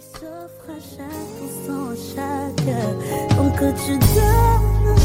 s'offre à chaque instant, chaque heure. Donc que tu donnes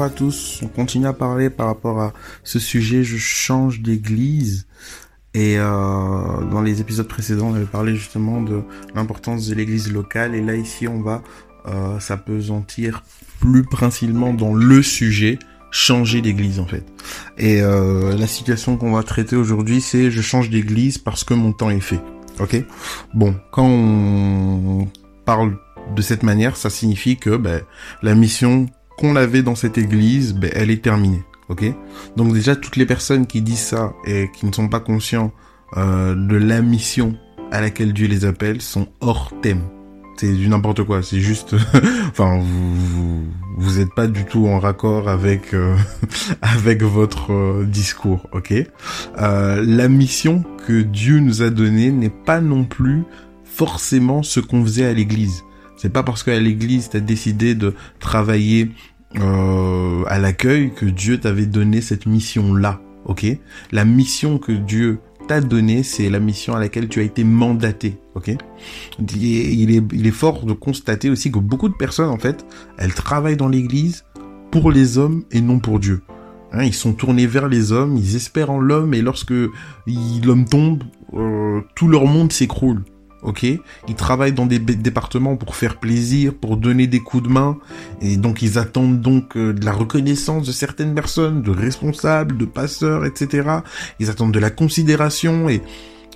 Bonjour à tous, on continue à parler par rapport à ce sujet, je change d'église. Et euh, dans les épisodes précédents, on avait parlé justement de l'importance de l'église locale. Et là, ici, on va euh, s'apesantir plus principalement dans le sujet, changer d'église en fait. Et euh, la situation qu'on va traiter aujourd'hui, c'est je change d'église parce que mon temps est fait. Ok? Bon, quand on parle de cette manière, ça signifie que ben, la mission qu'on avait dans cette église, ben, elle est terminée. Ok? Donc déjà, toutes les personnes qui disent ça et qui ne sont pas conscients euh, de la mission à laquelle Dieu les appelle sont hors thème. C'est du n'importe quoi. C'est juste, enfin, vous, vous vous êtes pas du tout en raccord avec euh, avec votre euh, discours. Ok? Euh, La mission que Dieu nous a donnée n'est pas non plus forcément ce qu'on faisait à l'église. C'est pas parce qu'à l'église t'as décidé de travailler euh, à l'accueil que Dieu t'avait donné cette mission-là, ok? La mission que Dieu t'a donnée, c'est la mission à laquelle tu as été mandaté, ok? Il est, il est, fort de constater aussi que beaucoup de personnes, en fait, elles travaillent dans l'église pour les hommes et non pour Dieu. Hein, ils sont tournés vers les hommes, ils espèrent en l'homme, et lorsque l'homme tombe, euh, tout leur monde s'écroule. Ok, ils travaillent dans des départements pour faire plaisir, pour donner des coups de main, et donc ils attendent donc euh, de la reconnaissance de certaines personnes, de responsables, de passeurs, etc. Ils attendent de la considération et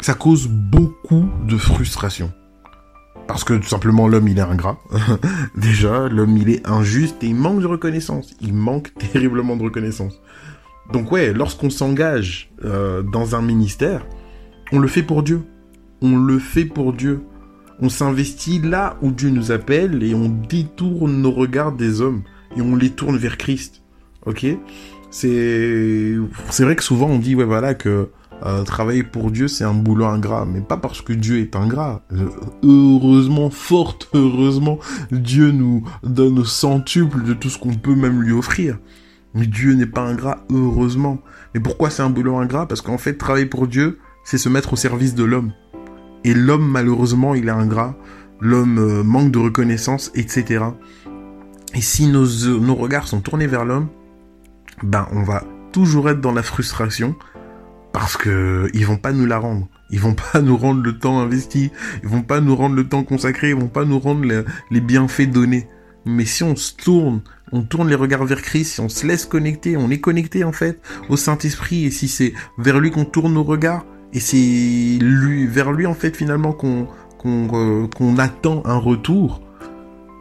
ça cause beaucoup de frustration. Parce que tout simplement l'homme il est ingrat. Déjà, l'homme il est injuste et il manque de reconnaissance. Il manque terriblement de reconnaissance. Donc ouais, lorsqu'on s'engage euh, dans un ministère, on le fait pour Dieu. On le fait pour Dieu. On s'investit là où Dieu nous appelle et on détourne nos regards des hommes et on les tourne vers Christ. Ok? C'est c'est vrai que souvent on dit ouais voilà que euh, travailler pour Dieu c'est un boulot ingrat, mais pas parce que Dieu est ingrat. Euh, heureusement, fort heureusement, Dieu nous donne centuple de tout ce qu'on peut même lui offrir. Mais Dieu n'est pas ingrat, heureusement. Mais pourquoi c'est un boulot ingrat? Parce qu'en fait, travailler pour Dieu, c'est se mettre au service de l'homme. Et l'homme, malheureusement, il est ingrat. L'homme euh, manque de reconnaissance, etc. Et si nos, euh, nos regards sont tournés vers l'homme, ben on va toujours être dans la frustration parce que ils vont pas nous la rendre. Ils vont pas nous rendre le temps investi. Ils vont pas nous rendre le temps consacré. Ils vont pas nous rendre le- les bienfaits donnés. Mais si on se tourne, on tourne les regards vers Christ, si on se laisse connecter, on est connecté en fait au Saint-Esprit, et si c'est vers lui qu'on tourne nos regards, et c'est lui, vers lui en fait finalement euh, qu'on attend un retour,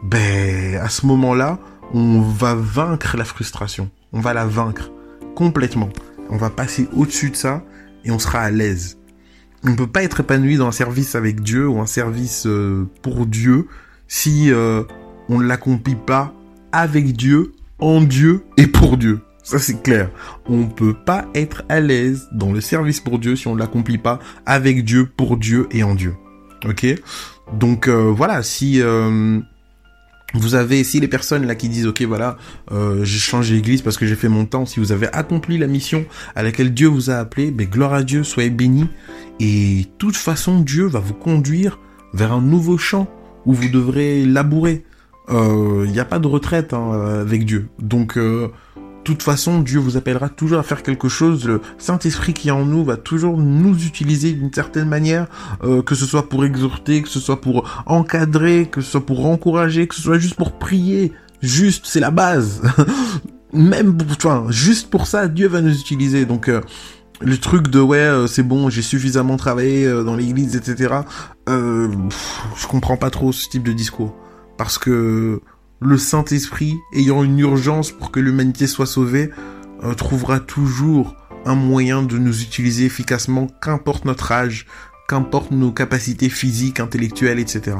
ben à ce moment-là, on va vaincre la frustration. On va la vaincre complètement. On va passer au-dessus de ça et on sera à l'aise. On ne peut pas être épanoui dans un service avec Dieu ou un service euh, pour Dieu si euh, on ne l'accomplit pas avec Dieu, en Dieu et pour Dieu. Ça c'est clair. On peut pas être à l'aise dans le service pour Dieu si on ne l'accomplit pas avec Dieu, pour Dieu et en Dieu. Ok? Donc euh, voilà, si euh, vous avez, si les personnes là qui disent ok voilà, euh, j'ai changé d'église parce que j'ai fait mon temps, si vous avez accompli la mission à laquelle Dieu vous a appelé, ben gloire à Dieu, soyez bénis. Et de toute façon, Dieu va vous conduire vers un nouveau champ où vous devrez labourer. Il n'y a pas de retraite hein, avec Dieu. Donc, euh, toute façon, Dieu vous appellera toujours à faire quelque chose. Le Saint-Esprit qui est en nous va toujours nous utiliser d'une certaine manière, euh, que ce soit pour exhorter, que ce soit pour encadrer, que ce soit pour encourager, que ce soit juste pour prier. Juste, c'est la base. Même pour, enfin, juste pour ça, Dieu va nous utiliser. Donc, euh, le truc de ouais, euh, c'est bon, j'ai suffisamment travaillé euh, dans l'église, etc. Euh, pff, je comprends pas trop ce type de discours parce que le Saint-Esprit, ayant une urgence pour que l'humanité soit sauvée, euh, trouvera toujours un moyen de nous utiliser efficacement, qu'importe notre âge, qu'importe nos capacités physiques, intellectuelles, etc.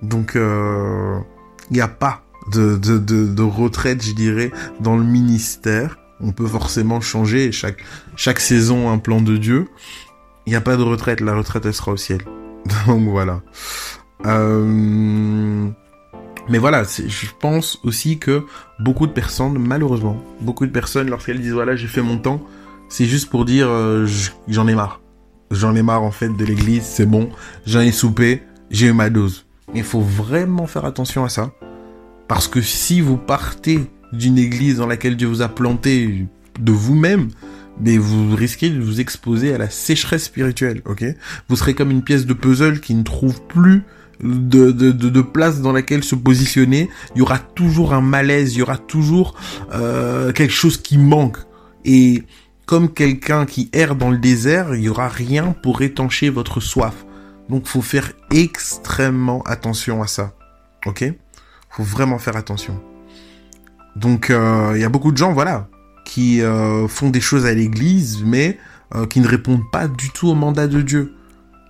Donc, il n'y a pas de, retraite, je dirais, dans le ministère. On peut forcément changer chaque, chaque saison un plan de Dieu. Il n'y a pas de retraite, la retraite, elle sera au ciel. Donc voilà. Euh... Mais voilà, je pense aussi que beaucoup de personnes, malheureusement, beaucoup de personnes, lorsqu'elles disent voilà, j'ai fait mon temps, c'est juste pour dire euh, j'en ai marre. J'en ai marre en fait de l'église, c'est bon, j'en ai soupé, j'ai eu ma dose. Il faut vraiment faire attention à ça. Parce que si vous partez d'une église dans laquelle Dieu vous a planté de vous-même, mais vous risquez de vous exposer à la sécheresse spirituelle, ok? Vous serez comme une pièce de puzzle qui ne trouve plus de, de, de, place dans laquelle se positionner. Il y aura toujours un malaise, il y aura toujours euh, quelque chose qui manque. Et comme quelqu'un qui erre dans le désert, il y aura rien pour étancher votre soif. Donc faut faire extrêmement attention à ça, ok? Faut vraiment faire attention. Donc euh, il y a beaucoup de gens, voilà, qui euh, font des choses à l'église, mais euh, qui ne répondent pas du tout au mandat de Dieu.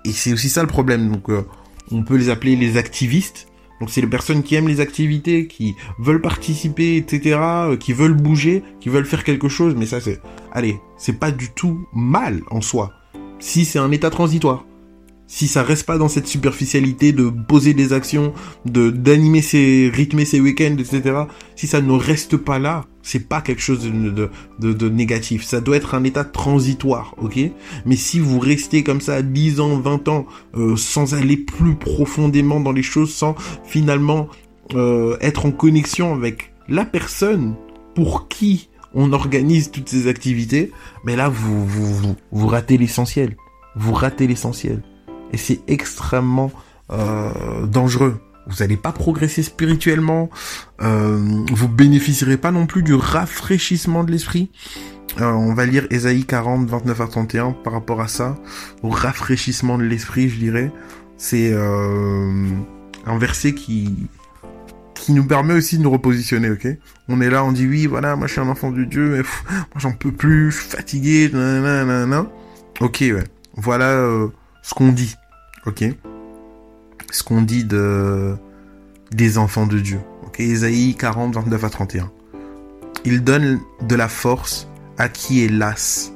Et c'est aussi ça le problème. Donc, euh, on peut les appeler les activistes. Donc, c'est les personnes qui aiment les activités, qui veulent participer, etc., qui veulent bouger, qui veulent faire quelque chose. Mais ça, c'est, allez, c'est pas du tout mal en soi. Si c'est un état transitoire si ça reste pas dans cette superficialité de poser des actions, de d'animer ses rythmer ses week-ends, etc. Si ça ne reste pas là, c'est pas quelque chose de, de, de, négatif. Ça doit être un état transitoire, ok? Mais si vous restez comme ça 10 ans, 20 ans, euh, sans aller plus profondément dans les choses, sans finalement euh, être en connexion avec la personne pour qui on organise toutes ces activités, mais là vous, vous, vous ratez l'essentiel. Vous ratez l'essentiel et c'est extrêmement euh, dangereux. Vous n'allez pas progresser spirituellement, euh, vous bénéficierez pas non plus du rafraîchissement de l'esprit. Euh, on va lire Ésaïe 40, 29 à 31 par rapport à ça, au rafraîchissement de l'esprit, je dirais. C'est euh, un verset qui qui nous permet aussi de nous repositionner, ok? On est là, on dit oui, voilà, moi je suis un enfant de Dieu, mais moi j'en peux plus, je suis fatigué, nanana. Ok, ouais. Voilà euh, ce qu'on dit, ok Ce qu'on dit de des enfants de Dieu, ok Ésaïe 40, 29 à 31. Il donne de la force à qui est las,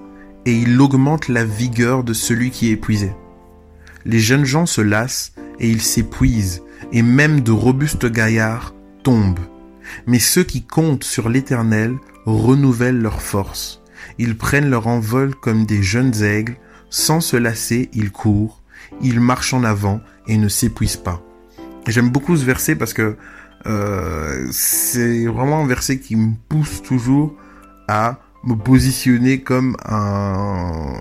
et il augmente la vigueur de celui qui est épuisé. Les jeunes gens se lassent et ils s'épuisent, et même de robustes gaillards tombent. Mais ceux qui comptent sur l'Éternel renouvellent leur force. Ils prennent leur envol comme des jeunes aigles, sans se lasser, ils courent, ils marchent en avant et ne s'épuisent pas. J'aime beaucoup ce verset parce que euh, c'est vraiment un verset qui me pousse toujours à me positionner comme un,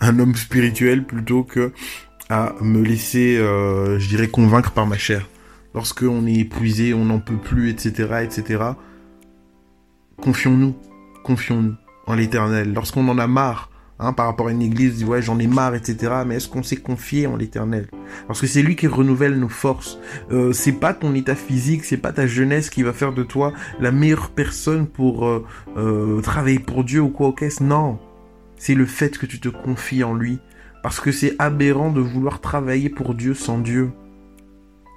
homme spirituel plutôt que à me laisser, euh, je dirais, convaincre par ma chair. Lorsque on est épuisé, on n'en peut plus, etc., etc. Confions-nous, confions-nous en l'Éternel. Lorsqu'on en a marre Hein, par rapport à une église, dit ouais j'en ai marre, etc. Mais est-ce qu'on s'est confié en l'éternel? Parce que c'est lui qui renouvelle nos forces. Euh, c'est pas ton état physique, c'est pas ta jeunesse qui va faire de toi la meilleure personne pour euh, euh, travailler pour Dieu ou quoi au caisse. Non, c'est le fait que tu te confies en lui. Parce que c'est aberrant de vouloir travailler pour Dieu sans Dieu.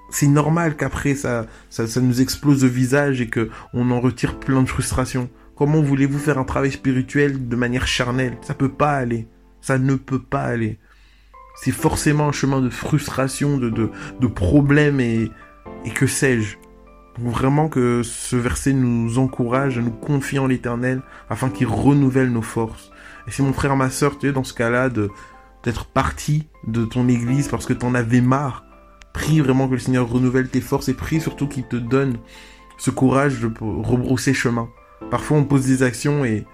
C'est normal qu'après ça, ça, nous explose au visage et que on en retire plein de frustration. Comment voulez-vous faire un travail spirituel de manière charnelle? Ça peut pas aller. Ça ne peut pas aller. C'est forcément un chemin de frustration, de, de, de problèmes et, et que sais-je. Vraiment que ce verset nous encourage à nous confier en l'éternel afin qu'il renouvelle nos forces. Et si mon frère, ma soeur, tu es dans ce cas-là de, d'être parti de ton église parce que t'en avais marre, prie vraiment que le Seigneur renouvelle tes forces et prie surtout qu'il te donne ce courage de rebrousser chemin. Parfois, on pose des actions et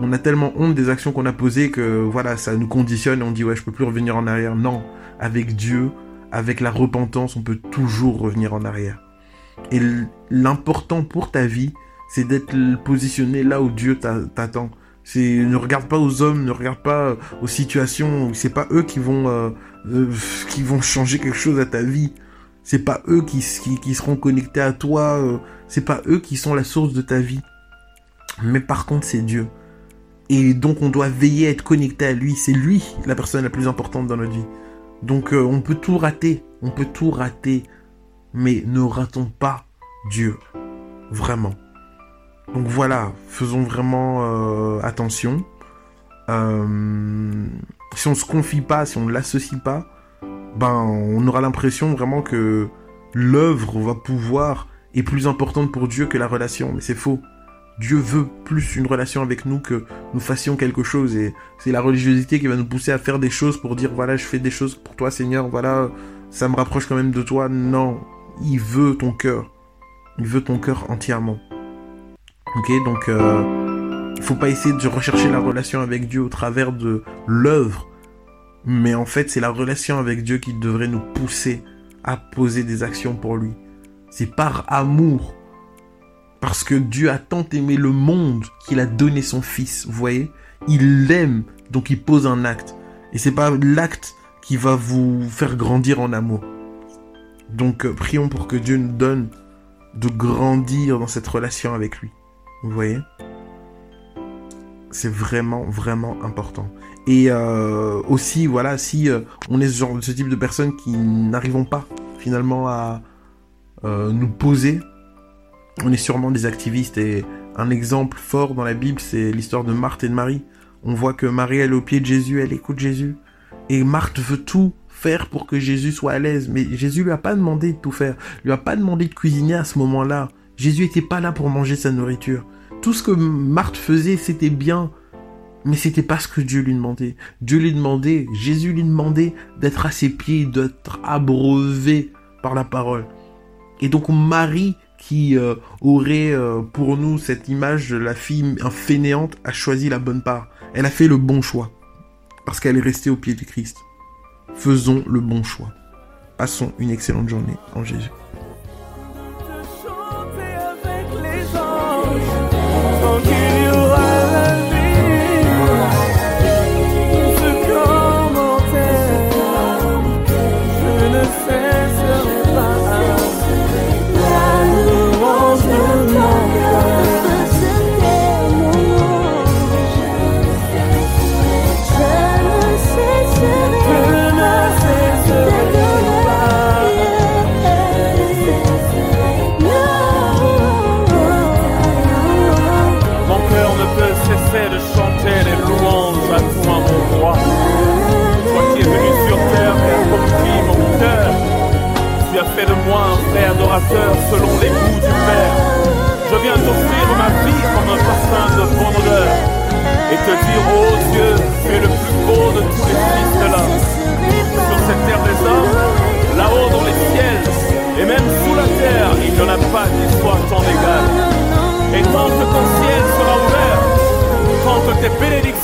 on a tellement honte des actions qu'on a posées que voilà, ça nous conditionne et on dit ouais, je peux plus revenir en arrière. Non, avec Dieu, avec la repentance, on peut toujours revenir en arrière. Et l'important pour ta vie, c'est d'être positionné là où Dieu t'attend. C'est ne regarde pas aux hommes, ne regarde pas aux situations. C'est pas eux qui vont euh, euh, qui vont changer quelque chose à ta vie. C'est pas eux qui, qui, seront connectés à toi. Euh, c'est pas eux qui sont la source de ta vie. Mais par contre, c'est Dieu. Et donc, on doit veiller à être connecté à lui. C'est lui la personne la plus importante dans notre vie. Donc, euh, on peut tout rater. On peut tout rater. mais ne ratons pas Dieu. Vraiment. Donc voilà, faisons vraiment euh, attention. Euh, si on se confie pas, si on ne l'associe pas, ben on aura l'impression vraiment que l'œuvre va pouvoir est plus importante pour Dieu que la relation, mais c'est faux. Dieu veut plus une relation avec nous que nous fassions quelque chose et c'est la religiosité qui va nous pousser à faire des choses pour dire voilà je fais des choses pour toi Seigneur, voilà ça me rapproche quand même de toi. Non, il veut ton cœur. Il veut ton cœur entièrement. Ok, donc euh, il faut pas essayer de rechercher la relation avec Dieu au travers de l'œuvre, mais en fait c'est la relation avec Dieu qui devrait nous pousser à poser des actions pour lui. C'est par amour, parce que Dieu a tant aimé le monde qu'il a donné son Fils. Vous voyez, il l'aime, donc il pose un acte, et c'est pas l'acte qui va vous faire grandir en amour. Donc euh, prions pour que Dieu nous donne de grandir dans cette relation avec lui. Vous voyez? C'est vraiment, vraiment important. Et euh, aussi, voilà, si euh, on est ce genre de ce type de personnes qui n'arrivons pas finalement à nous poser, on est sûrement des activistes. Et un exemple fort dans la Bible, c'est l'histoire de Marthe et de Marie. On voit que Marie, elle est au pied de Jésus, elle écoute Jésus. Et Marthe veut tout faire pour que Jésus soit à l'aise. Mais Jésus lui a pas demandé de tout faire. Lui a pas demandé de cuisiner à ce moment-là. Jésus était pas là pour manger sa nourriture. Tout ce que Marthe faisait, c'était bien. Mais c'était pas ce que Dieu lui demandait. Dieu lui demandait, Jésus lui demandait d'être à ses pieds, d'être abreuvé par la parole. Et donc Marie, qui euh, aurait euh, pour nous cette image de la fille fainéante, a choisi la bonne part. Elle a fait le bon choix parce qu'elle est restée au pied du Christ. Faisons le bon choix. Passons une excellente journée en Jésus.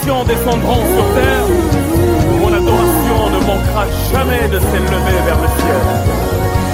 Descendront sur terre, mon adoration ne manquera jamais de s'élever vers le ciel.